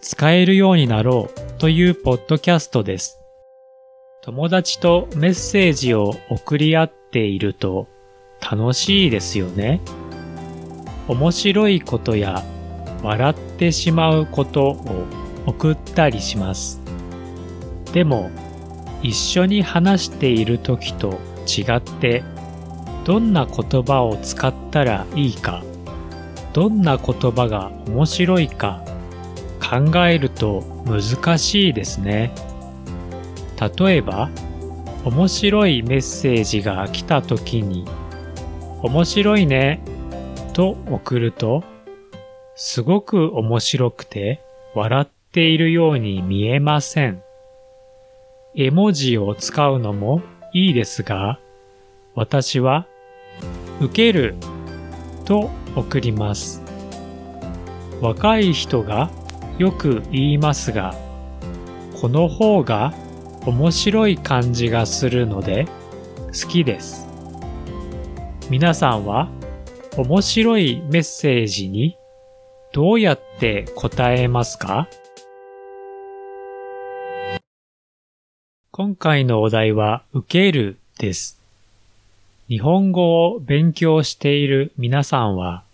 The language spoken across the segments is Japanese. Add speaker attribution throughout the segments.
Speaker 1: 使えるようになろうというポッドキャストです。友達とメッセージを送り合っていると楽しいですよね。面白いことや笑ってしまうことを送ったりします。でも一緒に話している時と違ってどんな言葉を使ったらいいかどんな言葉が面白いか考えると難しいですね。例えば、面白いメッセージが来た時に、面白いねと送ると、すごく面白くて笑っているように見えません。絵文字を使うのもいいですが、私は、受けると送ります。若い人がよく言いますが、この方が面白い感じがするので好きです。皆さんは面白いメッセージにどうやって答えますか？今回のお題は受けるです。日本語を勉強している皆さんは、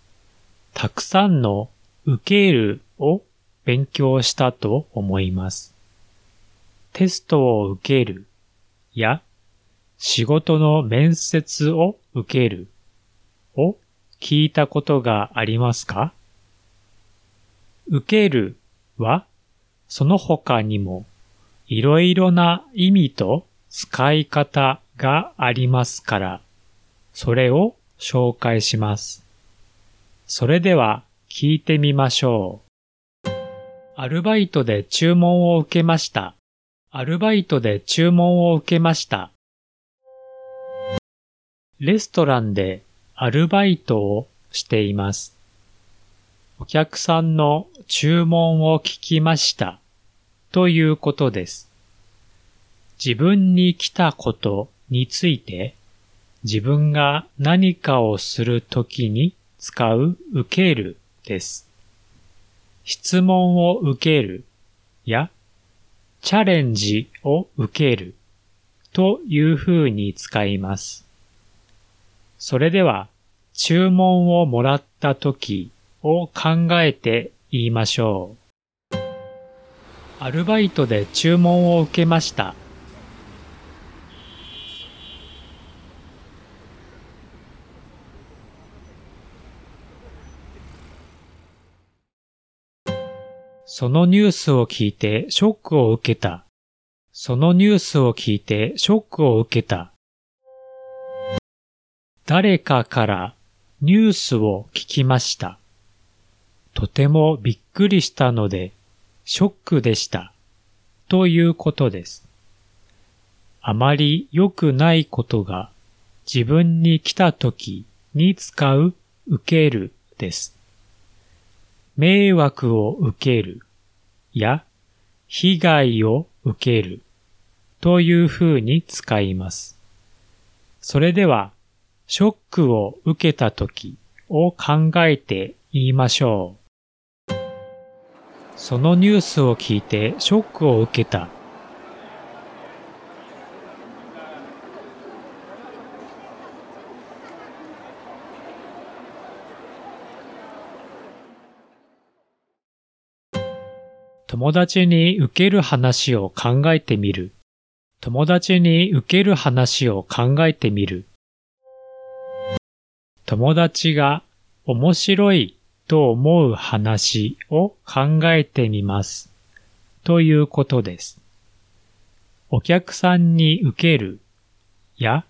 Speaker 1: たくさんの受けるを勉強したと思います。テストを受けるや仕事の面接を受けるを聞いたことがありますか？受けるはその他にもいろいろな意味と使い方がありますからそれを紹介します。それでは聞いてみましょう。アルバイトで注文を受けました。アルバイトで注文を受けました。レストランでアルバイトをしています。お客さんの注文を聞きましたということです。自分に来たことについて自分が何かをするときに使う受けるです。質問を受けるやチャレンジを受けるという風に使います。それでは注文をもらった時を考えて言いましょう。アルバイトで注文を受けました。そのニュースを聞いてショックを受けた。そのニュースを聞いてショックを受けた。誰かからニュースを聞きました。とてもびっくりしたので、ショックでした。ということです。あまり良くないことが自分に来た時に使う受けるです。迷惑を受けるや被害を受けるという風に使います。それでは、ショックを受けた時を考えて言いましょう。そのニュースを聞いてショックを受けた友達に受ける話を考えてみる。友達に受ける話を考えてみる。友達が面白いと思う話を考えてみます。ということです。お客さんに受けるや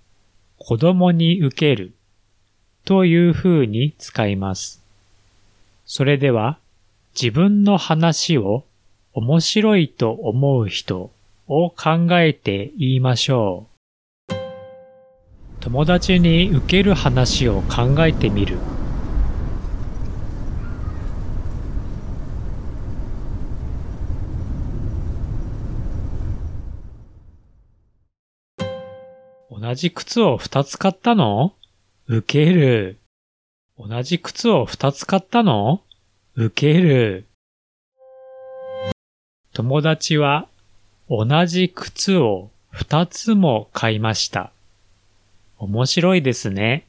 Speaker 1: 子供に受けるという風に使います。それでは自分の話を面白いと思う人を考えて言いましょう。友達に受ける話を考えてみる。同じ靴を二つ買ったの？受ける。同じ靴を二つ買ったの？受ける。友達は同じ靴を二つも買いました。面白いですね。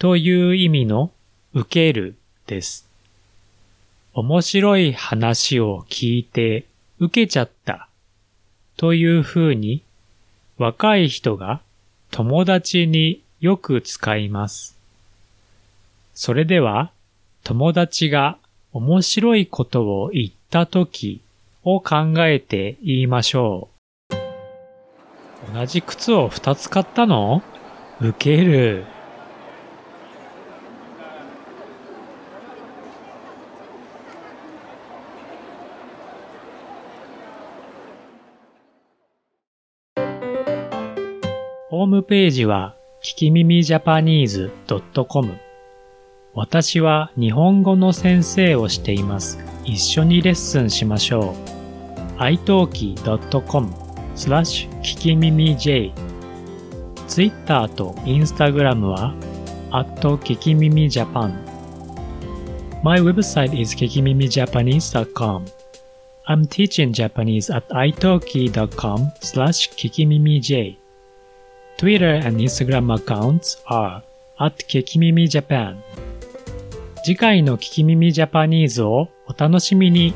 Speaker 1: という意味の受けるです。面白い話を聞いて受けちゃったというふうに若い人が友達によく使います。それでは友達が面白いことを言ったときを考えて言いましょう。同じ靴を二つ買ったの？受ける。ホームページは、聞き耳ジャパニーズ .com 私は日本語の先生をしています。一緒にレッスンしましょう。italki.com スラッシュ聞き耳 J Twitter と Instagram は at 聞き耳 Japan My website is kikimimijapanese.com I'm teaching Japanese at italki.com slash kikimimij Twitter and Instagram accounts are at kikimijapan. 次回の聞き耳ジャパニーズをお楽しみに。